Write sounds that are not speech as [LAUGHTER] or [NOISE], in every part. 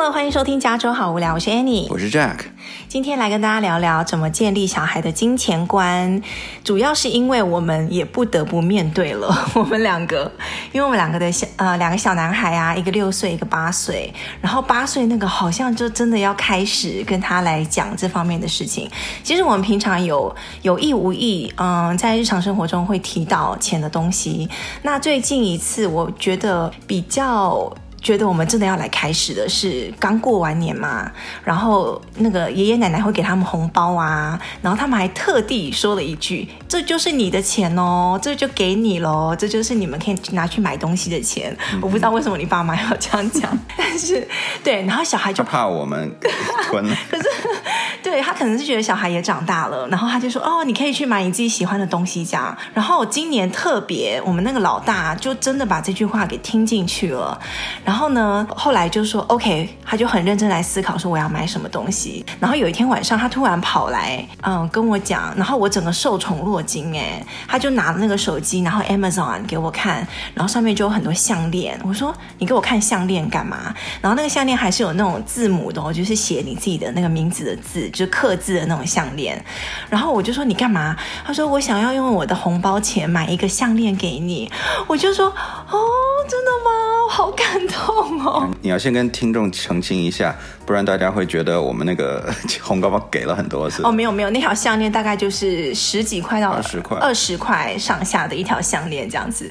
Hello，欢迎收听《加州好无聊》，我是 Annie，我是 Jack。今天来跟大家聊聊怎么建立小孩的金钱观，主要是因为我们也不得不面对了，[LAUGHS] 我们两个，因为我们两个的小呃两个小男孩啊，一个六岁，一个八岁，然后八岁那个好像就真的要开始跟他来讲这方面的事情。其实我们平常有有意无意，嗯、呃，在日常生活中会提到钱的东西。那最近一次，我觉得比较。觉得我们真的要来开始的是刚过完年嘛，然后那个爷爷奶奶会给他们红包啊，然后他们还特地说了一句：“这就是你的钱哦，这就给你喽，这就是你们可以拿去买东西的钱。嗯”我不知道为什么你爸妈要这样讲，[LAUGHS] 但是对，然后小孩就怕我们吞了，[LAUGHS] 可是对他可能是觉得小孩也长大了，然后他就说：“哦，你可以去买你自己喜欢的东西。”这样，然后今年特别，我们那个老大就真的把这句话给听进去了。然然后呢，后来就说 OK，他就很认真来思考说我要买什么东西。然后有一天晚上，他突然跑来，嗯，跟我讲，然后我整个受宠若惊哎，他就拿那个手机，然后 Amazon 给我看，然后上面就有很多项链。我说你给我看项链干嘛？然后那个项链还是有那种字母的哦，就是写你自己的那个名字的字，就刻字的那种项链。然后我就说你干嘛？他说我想要用我的红包钱买一个项链给你。我就说哦，真的吗？好感动。哦，你要先跟听众澄清一下，不然大家会觉得我们那个 [LAUGHS] 红包包给了很多次。哦，没有没有，那条项链大概就是十几块到二十块，二十块上下的一条项链这样子。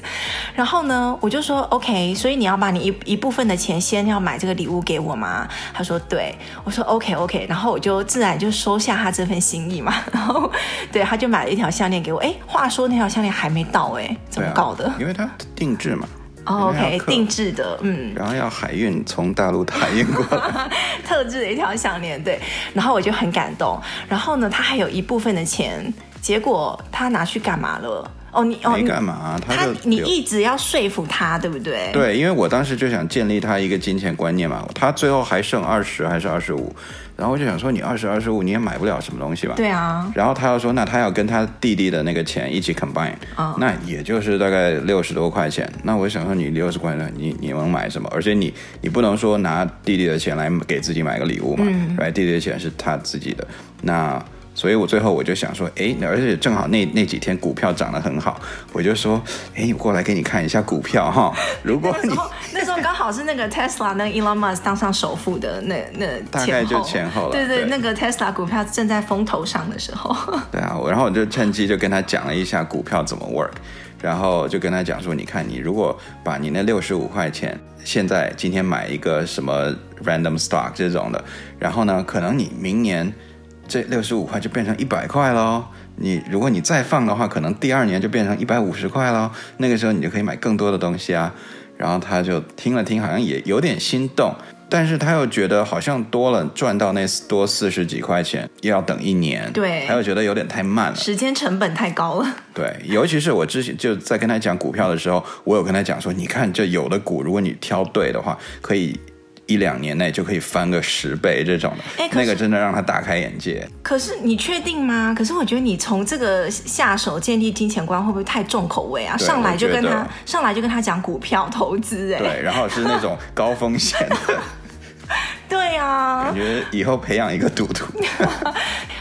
然后呢，我就说 OK，所以你要把你一一部分的钱先要买这个礼物给我吗？他说对，我说 OK OK，然后我就自然就收下他这份心意嘛。[LAUGHS] 然后对，他就买了一条项链给我。哎，话说那条项链还没到哎，怎么搞的？啊，因为他定制嘛。哦，OK，定制的，嗯，然后要海运从大陆海运过来，[LAUGHS] 特制的一条项链，对，然后我就很感动。然后呢，他还有一部分的钱，结果他拿去干嘛了？哦，你哦，没干嘛，他，就你一直要说服他，对不对？对，因为我当时就想建立他一个金钱观念嘛。他最后还剩二十还是二十五？然后我就想说，你二十二十五你也买不了什么东西吧？对啊。然后他要说，那他要跟他弟弟的那个钱一起 combine，哦，那也就是大概六十多块钱。那我想说，你六十块钱，你你能买什么？而且你你不能说拿弟弟的钱来给自己买个礼物嘛？嗯。right，弟弟的钱是他自己的，那。所以我最后我就想说，哎，而且正好那那几天股票涨得很好，我就说，哎，我过来给你看一下股票哈。[LAUGHS] 如果你那时候刚好是那个 Tesla 那个 Elon Musk 当上首富的那那大概就前后了，对对，对，那个 Tesla 股票正在风头上的时候。[LAUGHS] 对啊，然后我就趁机就跟他讲了一下股票怎么 work，然后就跟他讲说，你看你如果把你那六十五块钱，现在今天买一个什么 random stock 这种的，然后呢，可能你明年。这六十五块就变成一百块喽。你如果你再放的话，可能第二年就变成一百五十块喽。那个时候你就可以买更多的东西啊。然后他就听了听，好像也有点心动，但是他又觉得好像多了赚到那多四十几块钱，又要等一年。对，他又觉得有点太慢了，时间成本太高了。[LAUGHS] 对，尤其是我之前就在跟他讲股票的时候，我有跟他讲说，你看这有的股，如果你挑对的话，可以。一两年内就可以翻个十倍这种的，那个真的让他大开眼界。可是你确定吗？可是我觉得你从这个下手建立金钱观会不会太重口味啊？上来就跟他上来就跟他讲股票投资，哎，对，然后是那种高风险的，[LAUGHS] 对啊，感觉以后培养一个赌徒。[LAUGHS]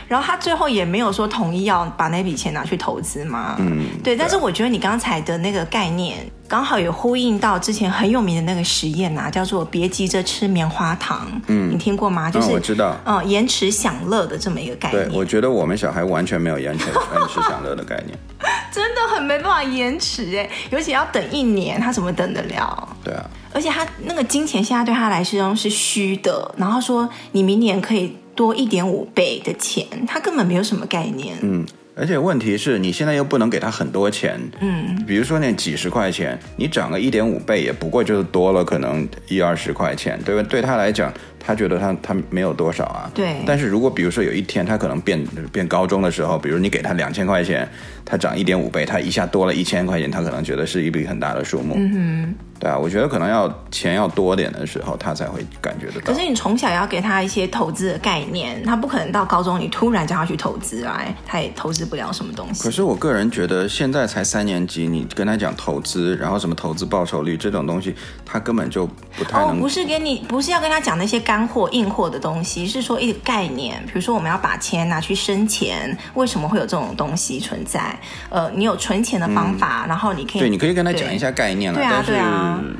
然后他最后也没有说同意要把那笔钱拿去投资嘛？嗯，对。但是我觉得你刚才的那个概念刚好也呼应到之前很有名的那个实验啊，叫做“别急着吃棉花糖”。嗯，你听过吗？就是、嗯、我知道。嗯，延迟享乐的这么一个概念。对，我觉得我们小孩完全没有延迟延迟享乐的概念，[LAUGHS] 真的很没办法延迟哎，尤其要等一年，他怎么等得了？对啊。而且他那个金钱现在对他来说是虚的，然后说你明年可以。多一点五倍的钱，他根本没有什么概念。嗯，而且问题是你现在又不能给他很多钱。嗯，比如说那几十块钱，你涨个一点五倍，也不过就是多了可能一二十块钱，对吧？对他来讲，他觉得他他没有多少啊。对。但是如果比如说有一天他可能变变高中的时候，比如你给他两千块钱，他涨一点五倍，他一下多了一千块钱，他可能觉得是一笔很大的数目。嗯哼。对啊，我觉得可能要钱要多点的时候，他才会感觉得到。可是你从小要给他一些投资的概念，他不可能到高中你突然叫他去投资啊，他也投资不了什么东西。可是我个人觉得，现在才三年级，你跟他讲投资，然后什么投资报酬率这种东西，他根本就不太能。哦，不是给你，不是要跟他讲那些干货硬货的东西，是说一个概念。比如说，我们要把钱拿去生钱，为什么会有这种东西存在？呃，你有存钱的方法，嗯、然后你可以对，你可以跟他讲一下概念了。对啊，对啊。嗯，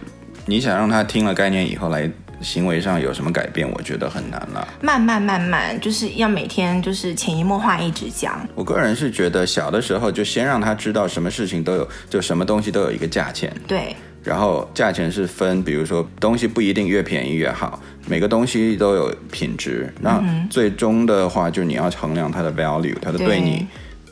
你想让他听了概念以后来行为上有什么改变？我觉得很难了。慢慢慢慢，就是要每天就是潜移默化一直讲。我个人是觉得小的时候就先让他知道什么事情都有，就什么东西都有一个价钱。对。然后价钱是分，比如说东西不一定越便宜越好，每个东西都有品质。那最终的话，就你要衡量它的 value，它的对你。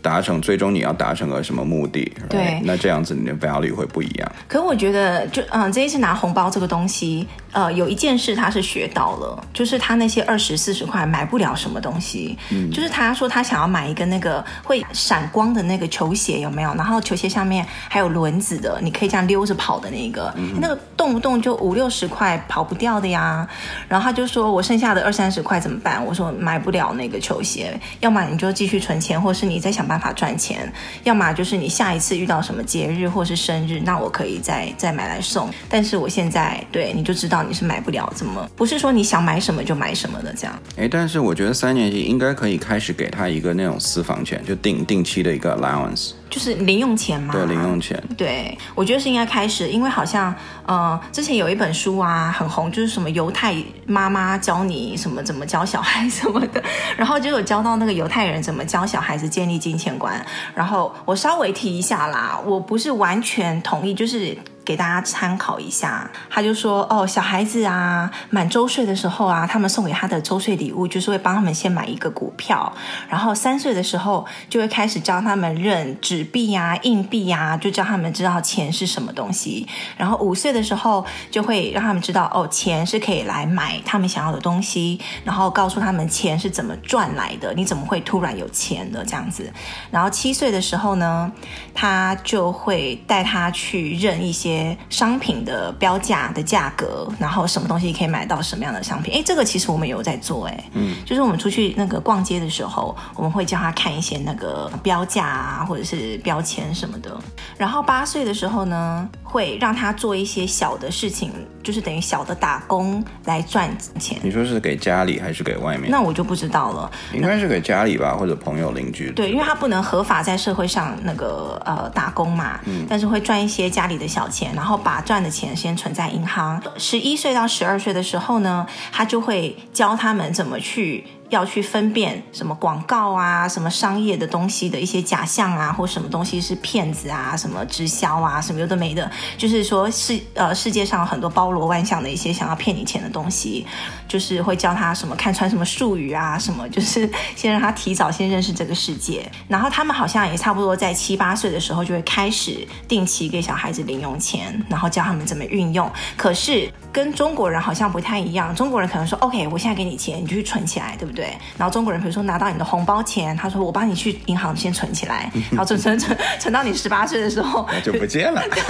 达成最终你要达成个什么目的？对，right? 那这样子你的 value 会不一样。可我觉得就嗯，这一次拿红包这个东西，呃，有一件事他是学到了，就是他那些二十四十块买不了什么东西。嗯，就是他说他想要买一个那个会闪光的那个球鞋，有没有？然后球鞋下面还有轮子的，你可以这样溜着跑的那个，嗯、那个动不动就五六十块跑不掉的呀。然后他就说我剩下的二三十块怎么办？我说买不了那个球鞋，要么你就继续存钱，或是你再想办法。法赚钱，要么就是你下一次遇到什么节日或是生日，那我可以再再买来送。但是我现在对你就知道你是买不了，怎么不是说你想买什么就买什么的这样？哎，但是我觉得三年级应该可以开始给他一个那种私房钱，就定定期的一个 allowance。就是零用钱嘛，对，零用钱。对，我觉得是应该开始，因为好像，呃，之前有一本书啊，很红，就是什么犹太妈妈教你什么怎么教小孩什么的，然后就有教到那个犹太人怎么教小孩子建立金钱观。然后我稍微提一下啦，我不是完全同意，就是。给大家参考一下，他就说哦，小孩子啊，满周岁的时候啊，他们送给他的周岁礼物就是会帮他们先买一个股票，然后三岁的时候就会开始教他们认纸币呀、啊、硬币呀、啊，就教他们知道钱是什么东西。然后五岁的时候就会让他们知道哦，钱是可以来买他们想要的东西，然后告诉他们钱是怎么赚来的，你怎么会突然有钱的这样子。然后七岁的时候呢，他就会带他去认一些。商品的标价的价格，然后什么东西可以买到什么样的商品？哎，这个其实我们有在做，哎，嗯，就是我们出去那个逛街的时候，我们会叫他看一些那个标价啊，或者是标签什么的。然后八岁的时候呢，会让他做一些小的事情，就是等于小的打工来赚钱。你说是给家里还是给外面？那我就不知道了，应该是给家里吧，或者朋友邻居。对，因为他不能合法在社会上那个呃打工嘛，嗯，但是会赚一些家里的小钱。然后把赚的钱先存在银行。十一岁到十二岁的时候呢，他就会教他们怎么去。要去分辨什么广告啊，什么商业的东西的一些假象啊，或什么东西是骗子啊，什么直销啊，什么有的没的，就是说世呃世界上很多包罗万象的一些想要骗你钱的东西，就是会教他什么看穿什么术语啊，什么就是先让他提早先认识这个世界。然后他们好像也差不多在七八岁的时候就会开始定期给小孩子零用钱，然后教他们怎么运用。可是跟中国人好像不太一样，中国人可能说 OK，我现在给你钱，你就去存起来，对不对？对，然后中国人比如说拿到你的红包钱，他说我帮你去银行先存起来，[LAUGHS] 然后存存存存到你十八岁的时候那就不见了。[LAUGHS] 对，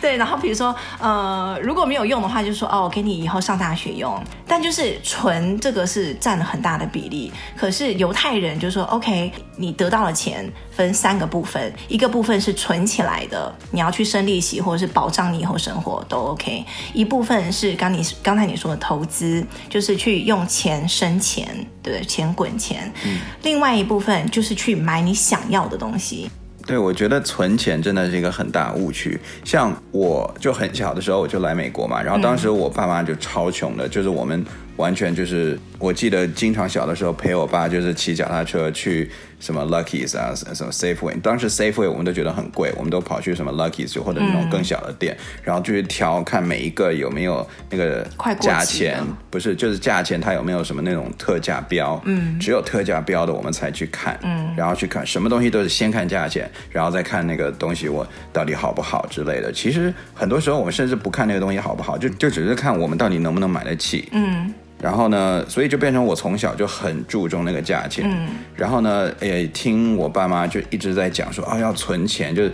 对，然后比如说呃如果没有用的话，就说哦给你以后上大学用，但就是存这个是占了很大的比例。可是犹太人就说 OK，你得到了钱分三个部分，一个部分是存起来的，你要去生利息或者是保障你以后生活都 OK，一部分是刚你刚才你说的投资，就是去用钱。生钱，对，钱滚钱。嗯，另外一部分就是去买你想要的东西。对，我觉得存钱真的是一个很大误区。像我就很小的时候我就来美国嘛，然后当时我爸妈就超穷的，就是我们。完全就是，我记得经常小的时候陪我爸，就是骑脚踏车去什么 Lucky's 啊，什么 Safeway。当时 Safeway 我们都觉得很贵，我们都跑去什么 Lucky's 或者那种更小的店，嗯、然后就去挑看每一个有没有那个价钱，不是就是价钱它有没有什么那种特价标，嗯，只有特价标的我们才去看，嗯，然后去看什么东西都是先看价钱，然后再看那个东西我到底好不好之类的。其实很多时候我们甚至不看那个东西好不好，就就只是看我们到底能不能买得起，嗯。然后呢，所以就变成我从小就很注重那个价钱。嗯，然后呢，也听我爸妈就一直在讲说啊，要存钱，就是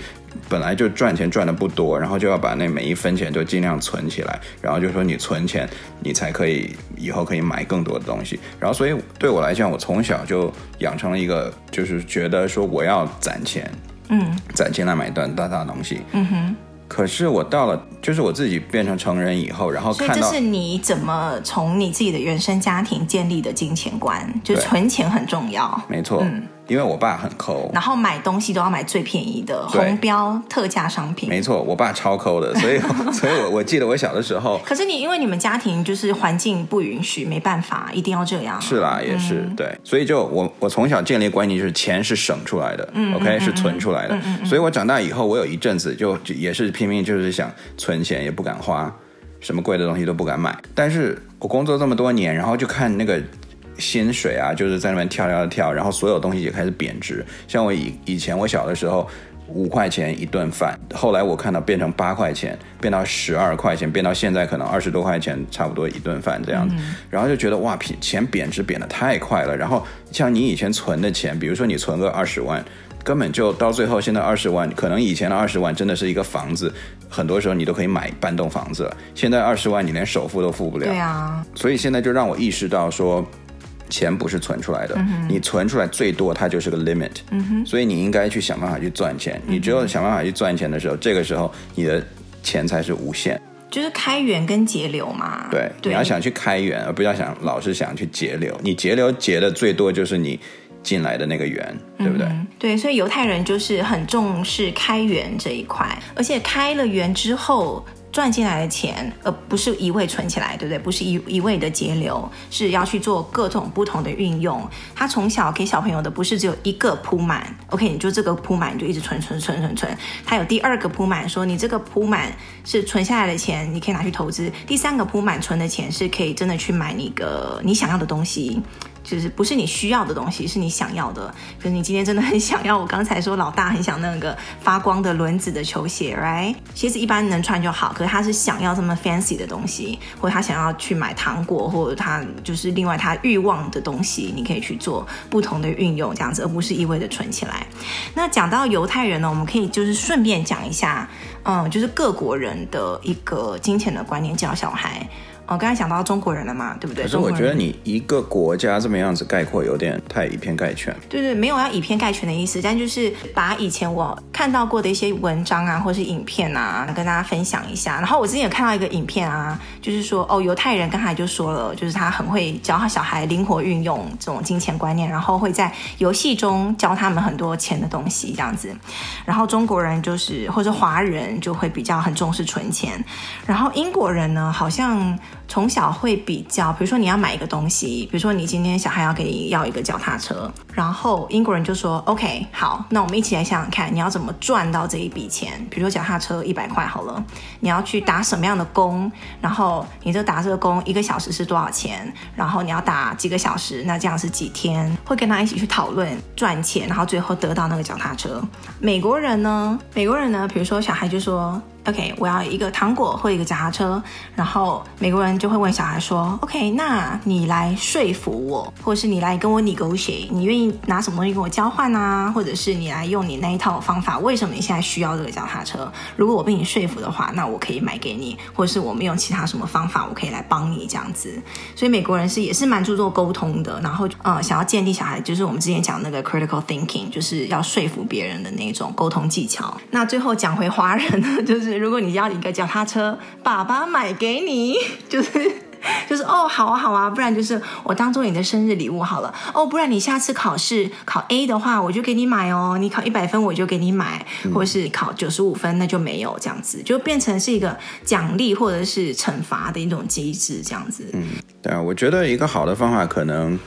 本来就赚钱赚的不多，然后就要把那每一分钱都尽量存起来。然后就说你存钱，你才可以以后可以买更多的东西。然后所以对我来讲，我从小就养成了一个，就是觉得说我要攒钱，嗯，攒钱来买一段大大的东西。嗯哼。可是我到了，就是我自己变成成人以后，然后看到，所以这是你怎么从你自己的原生家庭建立的金钱观，就存钱很重要。没错。嗯。因为我爸很抠，然后买东西都要买最便宜的红标特价商品。没错，我爸超抠的，所以，[LAUGHS] 所以我我记得我小的时候。[LAUGHS] 可是你因为你们家庭就是环境不允许，没办法，一定要这样。是啦，也是、嗯、对，所以就我我从小建立观念就是钱是省出来的、嗯、，OK 是存出来的、嗯嗯嗯。所以我长大以后，我有一阵子就也是拼命就是想存钱，也不敢花，什么贵的东西都不敢买。但是我工作这么多年，然后就看那个。薪水啊，就是在那边跳跳跳，然后所有东西也开始贬值。像我以以前我小的时候，五块钱一顿饭，后来我看到变成八块钱，变到十二块钱，变到现在可能二十多块钱，差不多一顿饭这样子。嗯、然后就觉得哇，钱贬值贬得太快了。然后像你以前存的钱，比如说你存个二十万，根本就到最后现在二十万，可能以前的二十万真的是一个房子，很多时候你都可以买半栋房子了。现在二十万你连首付都付不了。对啊。所以现在就让我意识到说。钱不是存出来的，嗯，你存出来最多它就是个 limit，嗯，所以你应该去想办法去赚钱，嗯。你只有想办法去赚钱的时候，这个时候你的钱才是无限。就是开源跟节流嘛。对，对，你要想去开源，而不要想老是想去节流。你节流节的最多就是你进来的那个源，对不对？嗯，对，所以犹太人就是很重视开源这一块，而且开了源之后。赚进来的钱，而不是一味存起来，对不对？不是一一味的节流，是要去做各种不同的运用。他从小给小朋友的不是只有一个铺满，OK，你就这个铺满，你就一直存存存存存。他有第二个铺满，说你这个铺满是存下来的钱，你可以拿去投资。第三个铺满存的钱是可以真的去买那个你想要的东西。就是不是你需要的东西，是你想要的。可是你今天真的很想要，我刚才说老大很想那个发光的轮子的球鞋，right？鞋子一般能穿就好，可是他是想要这么 fancy 的东西，或者他想要去买糖果，或者他就是另外他欲望的东西，你可以去做不同的运用，这样子，而不是一味的存起来。那讲到犹太人呢，我们可以就是顺便讲一下，嗯，就是各国人的一个金钱的观念教小孩。我、哦、刚才讲到中国人了嘛，对不对？可是我觉得你一个国家这么样子概括，有点太以偏概全。对对，没有要以偏概全的意思，但就是把以前我看到过的一些文章啊，或是影片啊，跟大家分享一下。然后我之前有看到一个影片啊，就是说哦，犹太人刚才就说了，就是他很会教他小孩灵活运用这种金钱观念，然后会在游戏中教他们很多钱的东西这样子。然后中国人就是或者华人就会比较很重视存钱，然后英国人呢，好像。从小会比较，比如说你要买一个东西，比如说你今天小孩要给你要一个脚踏车，然后英国人就说：“OK，好，那我们一起来想想看，你要怎么赚到这一笔钱？比如说脚踏车一百块好了，你要去打什么样的工？然后你这打这个工一个小时是多少钱？然后你要打几个小时？那这样是几天？会跟他一起去讨论赚钱，然后最后得到那个脚踏车。美国人呢？美国人呢？比如说小孩就说。” OK，我要一个糖果或一个脚踏车，然后美国人就会问小孩说：“OK，那你来说服我，或者是你来跟我 negotiate，你愿意拿什么东西跟我交换啊？或者是你来用你那一套方法，为什么你现在需要这个脚踏车？如果我被你说服的话，那我可以买给你，或者是我们用其他什么方法，我可以来帮你这样子。所以美国人是也是蛮注重沟通的，然后呃，想要建立小孩，就是我们之前讲那个 critical thinking，就是要说服别人的那种沟通技巧。那最后讲回华人呢，就是。如果你要一个脚踏车，爸爸买给你，就是就是哦，好啊好啊，不然就是我当做你的生日礼物好了哦，不然你下次考试考 A 的话，我就给你买哦，你考一百分我就给你买，或是考九十五分那就没有这样子，就变成是一个奖励或者是惩罚的一种机制这样子。嗯，对啊，我觉得一个好的方法可能。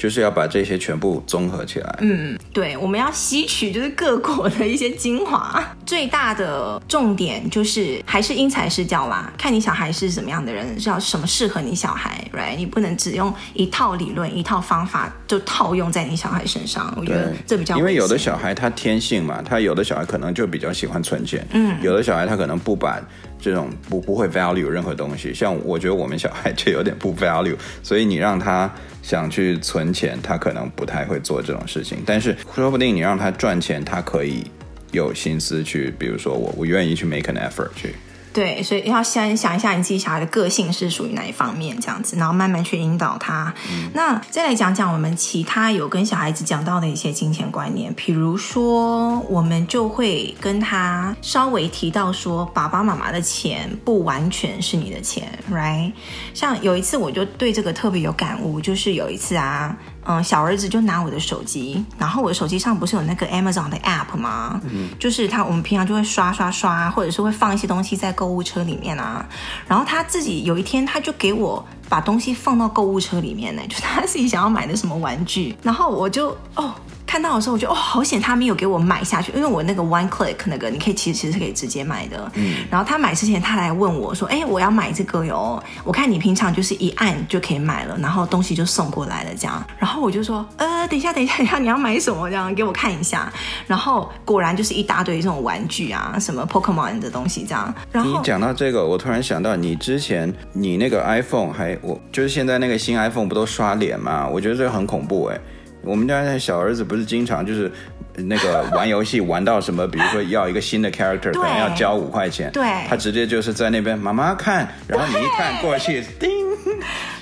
就是要把这些全部综合起来。嗯，对，我们要吸取就是各国的一些精华。[LAUGHS] 最大的重点就是还是因材施教啦，看你小孩是什么样的人，是要什么适合你小孩，right？你不能只用一套理论、一套方法就套用在你小孩身上。我觉得这比较因为有的小孩他天性嘛，他有的小孩可能就比较喜欢存钱，嗯，有的小孩他可能不把这种不不会 value 任何东西。像我觉得我们小孩就有点不 value，所以你让他想去存钱，他可能不太会做这种事情。但是说不定你让他赚钱，他可以有心思去，比如说我我愿意去 make an effort 去。对，所以要先想一下你自己小孩的个性是属于哪一方面，这样子，然后慢慢去引导他。嗯、那再来讲讲我们其他有跟小孩子讲到的一些金钱观念，比如说，我们就会跟他稍微提到说，爸爸妈妈的钱不完全是你的钱，right？像有一次我就对这个特别有感悟，就是有一次啊。嗯，小儿子就拿我的手机，然后我的手机上不是有那个 Amazon 的 App 吗？嗯，就是他，我们平常就会刷刷刷，或者是会放一些东西在购物车里面啊。然后他自己有一天，他就给我把东西放到购物车里面呢，就他自己想要买的什么玩具，然后我就哦。看到的时候，我觉得哦，好险他没有给我买下去，因为我那个 One Click 那个，你可以其实其实是可以直接买的。嗯。然后他买之前，他来问我说：“哎，我要买这个哟，我看你平常就是一按就可以买了，然后东西就送过来了这样。”然后我就说：“呃，等一下，等一下，等一下，你要买什么？这样给我看一下。”然后果然就是一大堆这种玩具啊，什么 Pokemon 的东西这样。然后你讲到这个，我突然想到，你之前你那个 iPhone 还我就是现在那个新 iPhone 不都刷脸吗？我觉得这个很恐怖哎。我们家那小儿子不是经常就是那个 [LAUGHS] 玩游戏玩到什么，比如说要一个新的 character，可能要交五块钱，对，他直接就是在那边妈妈看，然后你一看过去，叮，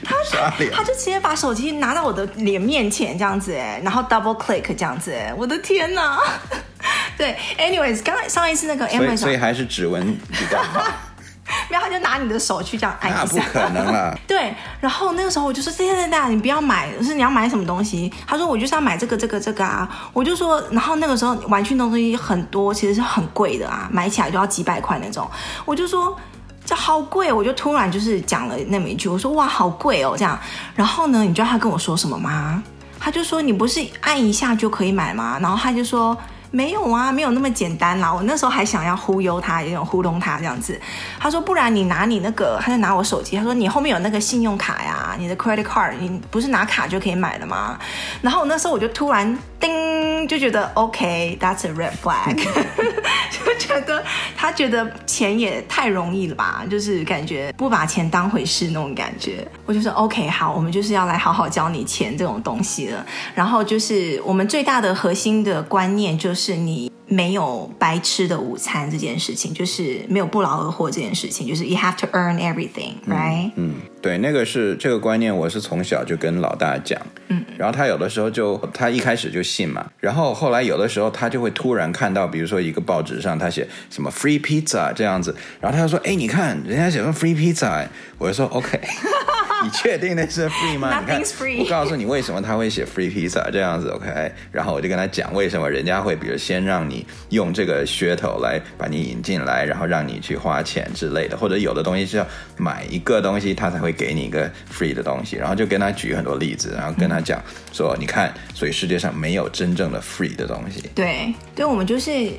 他刷脸，他就直接把手机拿到我的脸面前这样子哎，然后 double click 这样子哎，我的天哪！[LAUGHS] 对，anyways，刚才上一次那个 Amazon，所以，所以还是指纹比较好。[LAUGHS] 没有，他就拿你的手去这样按一下。那不可能了。[LAUGHS] 对，然后那个时候我就说：“对对对，你不要买，是你要买什么东西？”他说：“我就是要买这个这个这个啊。”我就说，然后那个时候玩具东西很多，其实是很贵的啊，买起来就要几百块那种。我就说这好贵，我就突然就是讲了那么一句，我说：“哇，好贵哦，这样。”然后呢，你知道他跟我说什么吗？他就说：“你不是按一下就可以买吗？”然后他就说。没有啊，没有那么简单啦。我那时候还想要忽悠他，有点糊弄他这样子。他说：“不然你拿你那个，他就拿我手机。他说你后面有那个信用卡呀，你的 credit card，你不是拿卡就可以买的吗？”然后我那时候我就突然叮，就觉得 OK，that's a red flag，[LAUGHS] 就觉得他觉得钱也太容易了吧，就是感觉不把钱当回事那种感觉。我就说 OK，好，我们就是要来好好教你钱这种东西了。然后就是我们最大的核心的观念就是。是你没有白吃的午餐这件事情，就是没有不劳而获这件事情，就是 you have to earn everything，right？嗯，嗯，对，那个是这个观念，我是从小就跟老大讲，嗯，然后他有的时候就他一开始就信嘛，然后后来有的时候他就会突然看到，比如说一个报纸上他写什么 free pizza 这样子，然后他就说，哎，你看人家写个 free pizza，我就说 OK。[LAUGHS] [LAUGHS] 你确定那是 free 吗？[LAUGHS] 你看，我告诉你为什么他会写 free pizza 这样子，OK？然后我就跟他讲为什么人家会，比如先让你用这个噱头来把你引进来，然后让你去花钱之类的，或者有的东西是要买一个东西，他才会给你一个 free 的东西。然后就跟他举很多例子，然后跟他讲说，你看，所以世界上没有真正的 free 的东西。对，对我们就是。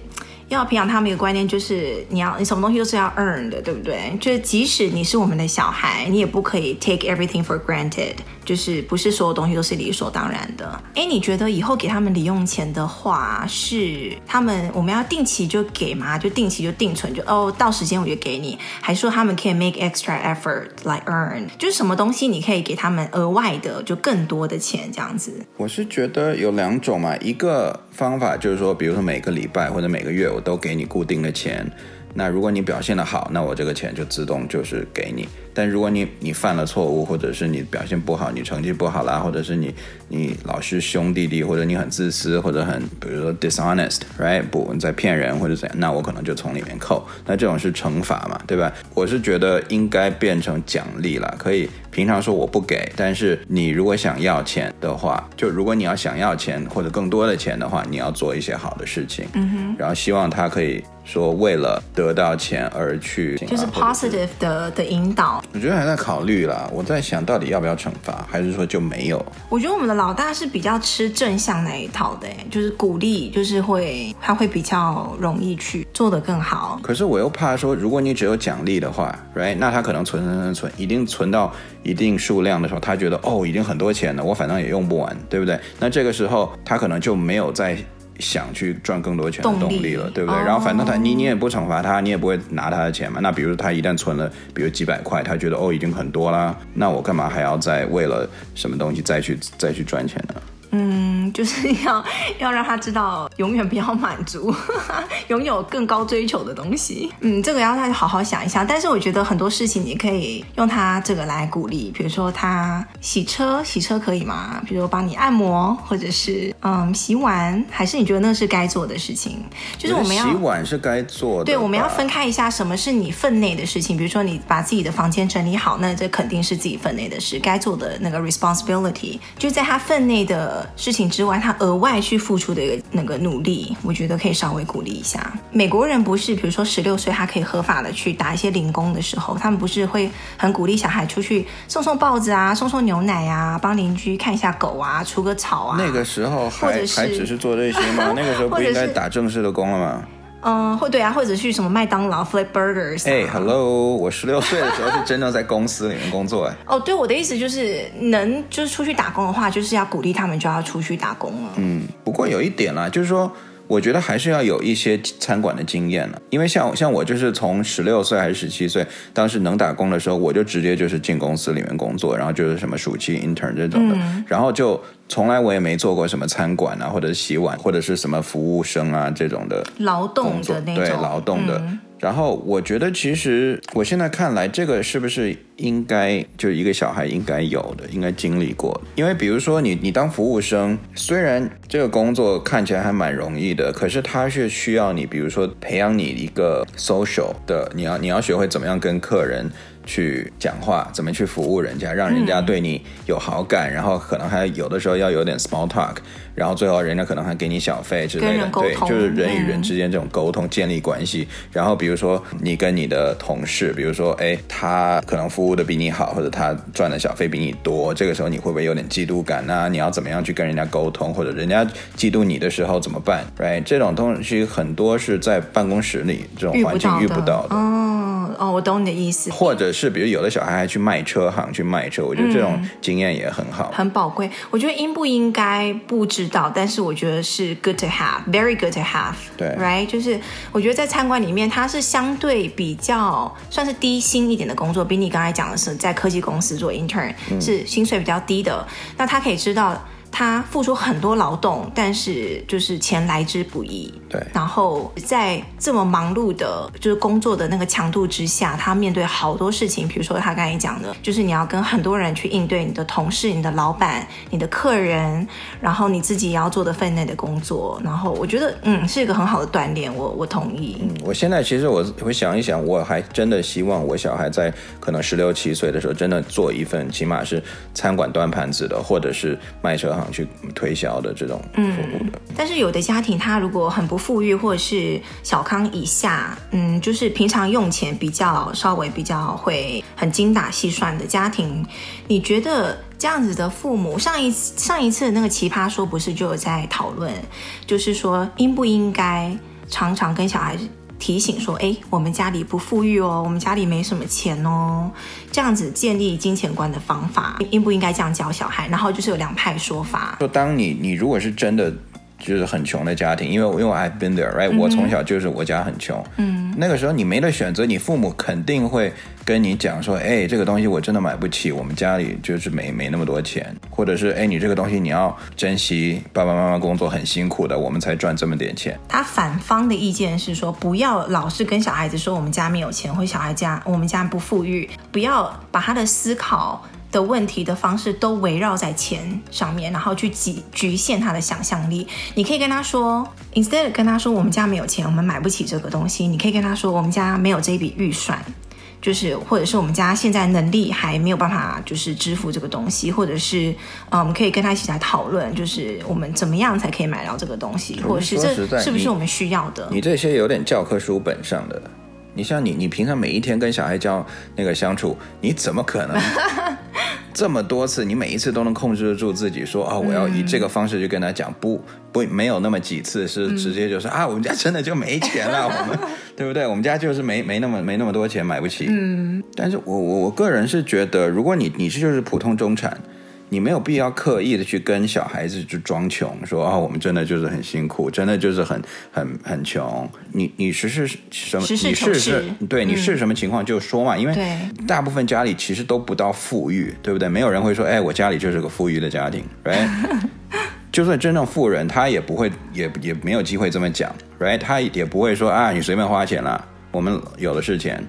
要培养他们一个观念，就是你要你什么东西都是要 earn 的，对不对？就是即使你是我们的小孩，你也不可以 take everything for granted，就是不是所有东西都是理所当然的。哎，你觉得以后给他们零用钱的话，是他们我们要定期就给吗？就定期就定存，就哦到时间我就给你，还是说他们可以 make extra effort 来 earn？就是什么东西你可以给他们额外的，就更多的钱这样子？我是觉得有两种嘛，一个方法就是说，比如说每个礼拜或者每个月。我都给你固定的钱，那如果你表现的好，那我这个钱就自动就是给你。但如果你你犯了错误，或者是你表现不好，你成绩不好啦，或者是你你老是凶弟弟，或者你很自私，或者很比如说 dishonest，right？不，你在骗人或者怎样，那我可能就从里面扣。那这种是惩罚嘛，对吧？我是觉得应该变成奖励了，可以平常说我不给，但是你如果想要钱的话，就如果你要想要钱或者更多的钱的话，你要做一些好的事情，嗯哼，然后希望他可以说为了得到钱而去，就是 positive 的的引导。我觉得还在考虑啦，我在想到底要不要惩罚，还是说就没有？我觉得我们的老大是比较吃正向那一套的，就是鼓励，就是会他会比较容易去做得更好。可是我又怕说，如果你只有奖励的话，right？那他可能存存存存，一定存到一定数量的时候，他觉得哦，已经很多钱了，我反正也用不完，对不对？那这个时候他可能就没有再想去赚更多钱的动力了，力对不对？哦、然后反正他你你也不惩罚他，你也不会拿他的钱嘛。那比如他一旦存了，比如几百块，他觉得哦已经很多啦，那我干嘛还要再为了什么东西再去再去赚钱呢？嗯，就是 [LAUGHS] 要要让他知道，永远不要满足，[LAUGHS] 拥有更高追求的东西。嗯，这个要他好好想一想。但是我觉得很多事情你可以用他这个来鼓励，比如说他洗车，洗车可以吗？比如说帮你按摩，或者是嗯洗碗，还是你觉得那是该做的事情？就是我们要洗碗是该做的，对，我们要分开一下，什么是你分内的事情？比如说你把自己的房间整理好，那这肯定是自己分内的事，该做的那个 responsibility，就在他分内的。事情之外，他额外去付出的一个那个努力，我觉得可以稍微鼓励一下。美国人不是，比如说十六岁他可以合法的去打一些零工的时候，他们不是会很鼓励小孩出去送送报纸啊，送送牛奶啊，帮邻居看一下狗啊，除个草啊。那个时候还还只是做这些吗？那个时候不应该打正式的工了吗？嗯，或对啊，或者去什么麦当劳 flip burgers。哎，hey，hello，我十六岁的时候是真的在公司里面工作哎。哦，对，我的意思就是，能就是出去打工的话，就是要鼓励他们就要出去打工了。嗯，不过有一点啦，就是说。我觉得还是要有一些餐馆的经验了，因为像像我就是从十六岁还是十七岁，当时能打工的时候，我就直接就是进公司里面工作，然后就是什么暑期 intern 这种的，嗯、然后就从来我也没做过什么餐馆啊，或者洗碗，或者是什么服务生啊这种的劳动的那种，对劳动的。嗯然后我觉得，其实我现在看来，这个是不是应该就一个小孩应该有的，应该经历过的？因为比如说你，你当服务生，虽然这个工作看起来还蛮容易的，可是它是需要你，比如说培养你一个 social 的，你要你要学会怎么样跟客人。去讲话，怎么去服务人家，让人家对你有好感，嗯、然后可能还有的时候要有点 small talk，然后最后人家可能还给你小费之类的，对，就是人与人之间这种沟通、嗯、建立关系。然后比如说你跟你的同事，比如说哎，他可能服务的比你好，或者他赚的小费比你多，这个时候你会不会有点嫉妒感呢、啊？你要怎么样去跟人家沟通，或者人家嫉妒你的时候怎么办？Right，这种东西很多是在办公室里这种环境遇不到的。哦哦，我懂你的意思。或者是比如有的小孩还去卖车行去卖车，我觉得这种经验也很好，嗯、很宝贵。我觉得应不应该不知道，但是我觉得是 good to have，very good to have。对，right，就是我觉得在餐馆里面，它是相对比较算是低薪一点的工作，比你刚才讲的是在科技公司做 intern、嗯、是薪水比较低的。那他可以知道。他付出很多劳动，但是就是钱来之不易。对，然后在这么忙碌的，就是工作的那个强度之下，他面对好多事情。比如说他刚才讲的，就是你要跟很多人去应对，你的同事、你的老板、你的客人，然后你自己也要做的分内的工作。然后我觉得，嗯，是一个很好的锻炼。我我同意。嗯，我现在其实我会想一想，我还真的希望我小孩在可能十六七岁的时候，真的做一份起码是餐馆端盘子的，或者是卖车。去推销的这种服务的，嗯，但是有的家庭他如果很不富裕，或者是小康以下，嗯，就是平常用钱比较稍微比较会很精打细算的家庭，你觉得这样子的父母，上一上一次那个奇葩说不是就有在讨论，就是说应不应该常常跟小孩子。提醒说：“哎，我们家里不富裕哦，我们家里没什么钱哦。这样子建立金钱观的方法，应不应该这样教小孩？然后就是有两派说法。就当你你如果是真的。”就是很穷的家庭，因为因为我 I've been there，right？、嗯、我从小就是我家很穷，嗯，那个时候你没得选择，你父母肯定会跟你讲说，哎，这个东西我真的买不起，我们家里就是没没那么多钱，或者是哎，你这个东西你要珍惜，爸爸妈妈工作很辛苦的，我们才赚这么点钱。他反方的意见是说，不要 [LAUGHS] 老是跟小孩子说我们家没有钱，或小孩家我们家不富裕，不要把他的思考。的问题的方式都围绕在钱上面，然后去局局限他的想象力。你可以跟他说，instead 跟他说我们家没有钱，我们买不起这个东西。你可以跟他说我们家没有这笔预算，就是或者是我们家现在能力还没有办法就是支付这个东西，或者是啊，我们可以跟他一起来讨论，就是我们怎么样才可以买到这个东西，或者是这是不是我们需要的？你这些有点教科书本上的。你像你，你平常每一天跟小孩交那个相处，你怎么可能 [LAUGHS] 这么多次？你每一次都能控制得住自己说，啊，我要以这个方式去跟他讲，不不，没有那么几次是直接就说、是、啊，我们家真的就没钱了，我们 [LAUGHS] 对不对？我们家就是没没那么没那么多钱买不起。嗯，但是我我我个人是觉得，如果你你是就是普通中产。你没有必要刻意的去跟小孩子去装穷，说啊，我们真的就是很辛苦，真的就是很很很穷。你你实是什么？实事你是是对，你是什么情况就说嘛，嗯、因为大部分家里其实都不到富裕，对不对？没有人会说，哎，我家里就是个富裕的家庭，right？[LAUGHS] 就算真正富人，他也不会，也也没有机会这么讲，right？他也不会说啊，你随便花钱啦，我们有的是钱。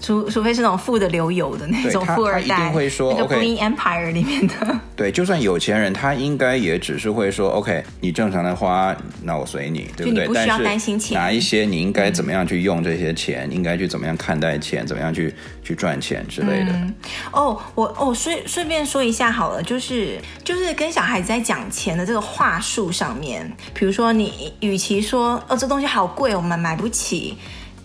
除除非是那种富的流油的那种富二代，他一定会说那个 Green Empire 里面的。[LAUGHS] 对，就算有钱人，他应该也只是会说，OK，你正常的花，那我随你，对不对？不需要担心钱。哪一些你应该怎么样去用这些钱？嗯、应该去怎么样看待钱？怎么样去去赚钱之类的。嗯、哦，我哦，顺顺便说一下好了，就是就是跟小孩子在讲钱的这个话术上面，比如说你与其说哦这东西好贵，我们买不起。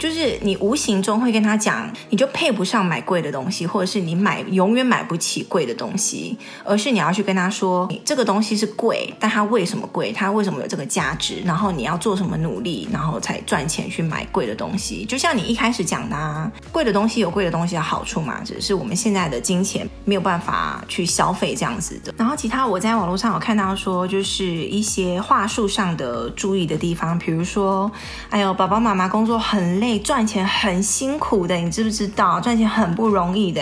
就是你无形中会跟他讲，你就配不上买贵的东西，或者是你买永远买不起贵的东西，而是你要去跟他说，这个东西是贵，但它为什么贵？它为什么有这个价值？然后你要做什么努力，然后才赚钱去买贵的东西。就像你一开始讲的啊，贵的东西有贵的东西的好处嘛，只是我们现在的金钱没有办法去消费这样子的。然后其他我在网络上有看到说，就是一些话术上的注意的地方，比如说，哎呦，爸爸妈妈工作很累。赚钱很辛苦的，你知不知道？赚钱很不容易的，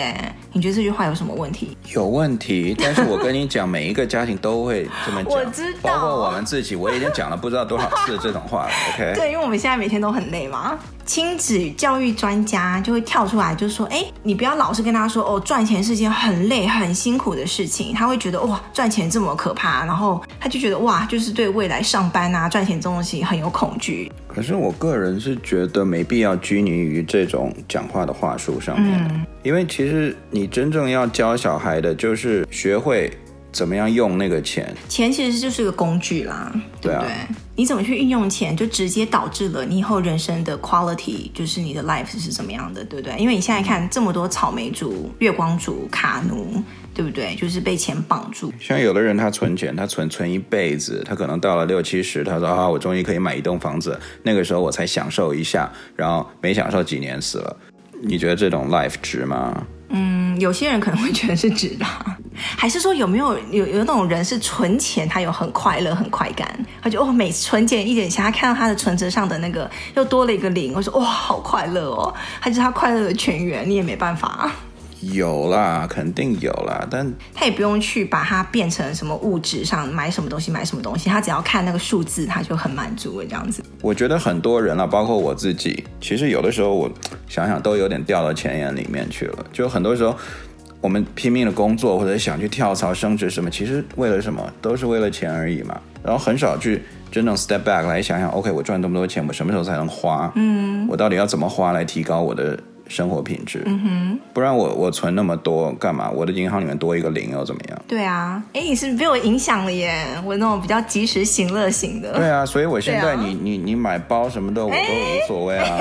你觉得这句话有什么问题？有问题，[LAUGHS] 但是我跟你讲，每一个家庭都会这么讲，我知道，包括我们自己，我已经讲了不知道多少次这种话了。OK，[LAUGHS] 对，因为我们现在每天都很累嘛。亲子教育专家就会跳出来，就说：“哎，你不要老是跟他说哦，赚钱是件很累、很辛苦的事情。”他会觉得哇，赚钱这么可怕，然后他就觉得哇，就是对未来上班啊、赚钱这种东西很有恐惧。可是我个人是觉得没必要拘泥于这种讲话的话术上面，嗯，因为其实你真正要教小孩的，就是学会。怎么样用那个钱？钱其实就是个工具啦，对不对？对啊。你怎么去运用钱，就直接导致了你以后人生的 quality，就是你的 life 是怎么样的，对不对？因为你现在看这么多草莓族、月光族、卡奴，对不对？就是被钱绑住。像有的人他存钱，他存存一辈子，他可能到了六七十，他说啊，我终于可以买一栋房子，那个时候我才享受一下，然后没享受几年死了。你觉得这种 life 值吗？嗯，有些人可能会觉得是值的。[LAUGHS] 还是说有没有有有那种人是存钱，他有很快乐很快感，他就哦，每存钱一点钱，他看到他的存折上的那个又多了一个零，我说哇，好快乐哦，他就是他快乐的泉源，你也没办法。有啦，肯定有啦，但他也不用去把它变成什么物质上买什么东西买什么东西，他只要看那个数字，他就很满足了这样子。我觉得很多人啊，包括我自己，其实有的时候我想想都有点掉到钱眼里面去了，就很多时候。我们拼命的工作，或者想去跳槽升职什么，其实为了什么？都是为了钱而已嘛。然后很少去真正 step back 来想想，OK，我赚这么多钱，我什么时候才能花？嗯，我到底要怎么花来提高我的生活品质？嗯哼，不然我我存那么多干嘛？我的银行里面多一个零又怎么样？对啊，哎，你是被我影响了耶！我那种比较及时行乐型的。对啊，所以我现在你你你买包什么的我都无所谓啊。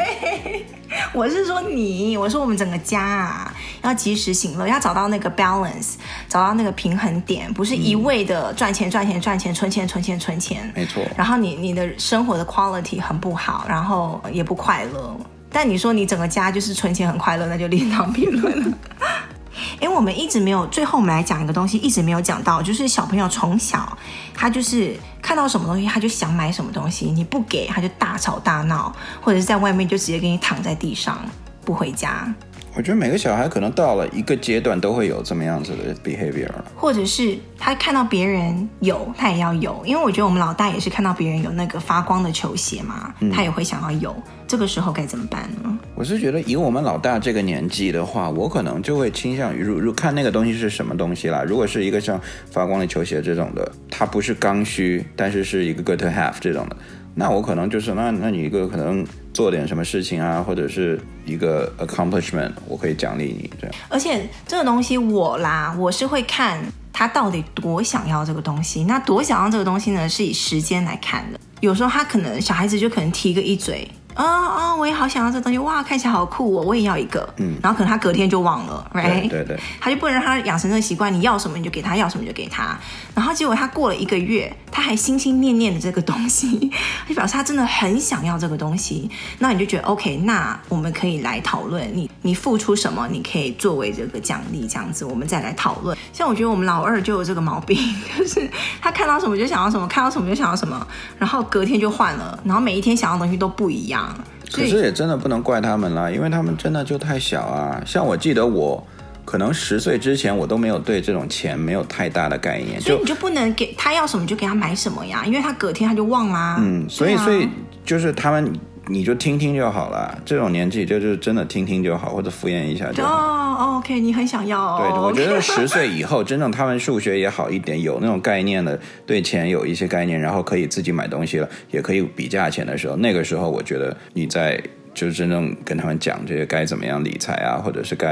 我是说你，我说我们整个家啊，要及时行乐，要找到那个 balance，找到那个平衡点，不是一味的赚钱赚钱赚钱，存钱存钱存钱。没错。然后你你的生活的 quality 很不好，然后也不快乐。但你说你整个家就是存钱很快乐，那就另当别论了。[LAUGHS] 哎，我们一直没有，最后我们来讲一个东西，一直没有讲到，就是小朋友从小他就是看到什么东西，他就想买什么东西，你不给他就大吵大闹，或者是在外面就直接给你躺在地上不回家。我觉得每个小孩可能到了一个阶段都会有这么样子的 behavior，或者是他看到别人有，他也要有，因为我觉得我们老大也是看到别人有那个发光的球鞋嘛，嗯、他也会想要有。这个时候该怎么办呢？我是觉得以我们老大这个年纪的话，我可能就会倾向于，如如看那个东西是什么东西啦。如果是一个像发光的球鞋这种的，它不是刚需，但是是一个 good to have 这种的。那我可能就是那，那你一个可能做点什么事情啊，或者是一个 accomplishment，我可以奖励你这样。而且这个东西我啦，我是会看他到底多想要这个东西。那多想要这个东西呢，是以时间来看的。有时候他可能小孩子就可能提个一嘴，啊啊，我也好想要这东西，哇，看起来好酷哦，我也要一个。嗯，然后可能他隔天就忘了，right？对对对，他就不能让他养成这个习惯，你要什么你就给他，要什么就给他。然后结果他过了一个月，他还心心念念的这个东西，[LAUGHS] 就表示他真的很想要这个东西。那你就觉得 OK，那我们可以来讨论，你你付出什么，你可以作为这个奖励，这样子我们再来讨论。像我觉得我们老二就有这个毛病，就是他看到什么就想要什么，看到什么就想要什么，然后隔天就换了，然后每一天想要的东西都不一样。可是也真的不能怪他们啦，因为他们真的就太小啊。像我记得我。可能十岁之前，我都没有对这种钱没有太大的概念，所以你就不能给他要什么就给他买什么呀，因为他隔天他就忘啦。嗯，所以、啊、所以就是他们，你就听听就好了。这种年纪就是真的听听就好，或者敷衍一下就好。哦，OK，你很想要、哦。对，[LAUGHS] 我觉得十岁以后，真正他们数学也好一点，有那种概念的，对钱有一些概念，然后可以自己买东西了，也可以比价钱的时候，那个时候我觉得你在。就是真正跟他们讲这些该怎么样理财啊，或者是该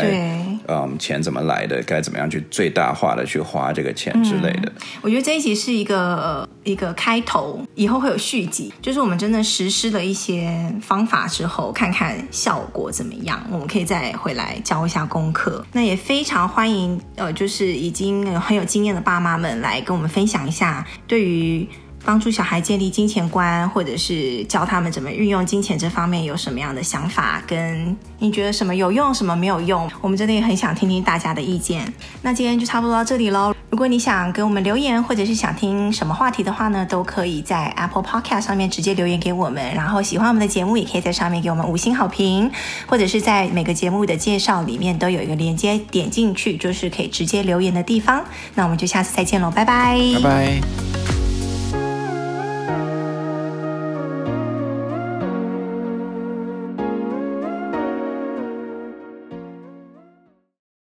嗯钱怎么来的，该怎么样去最大化的去花这个钱之类的。嗯，我觉得这一集是一个呃一个开头，以后会有续集。就是我们真的实施了一些方法之后，看看效果怎么样，我们可以再回来教一下功课。那也非常欢迎呃，就是已经很有经验的爸妈们来跟我们分享一下对于。帮助小孩建立金钱观，或者是教他们怎么运用金钱这方面有什么样的想法？跟你觉得什么有用，什么没有用？我们真的也很想听听大家的意见。那今天就差不多到这里喽。如果你想给我们留言，或者是想听什么话题的话呢，都可以在 Apple Podcast 上面直接留言给我们。然后喜欢我们的节目，也可以在上面给我们五星好评，或者是在每个节目的介绍里面都有一个连接，点进去就是可以直接留言的地方。那我们就下次再见喽，拜拜，拜拜。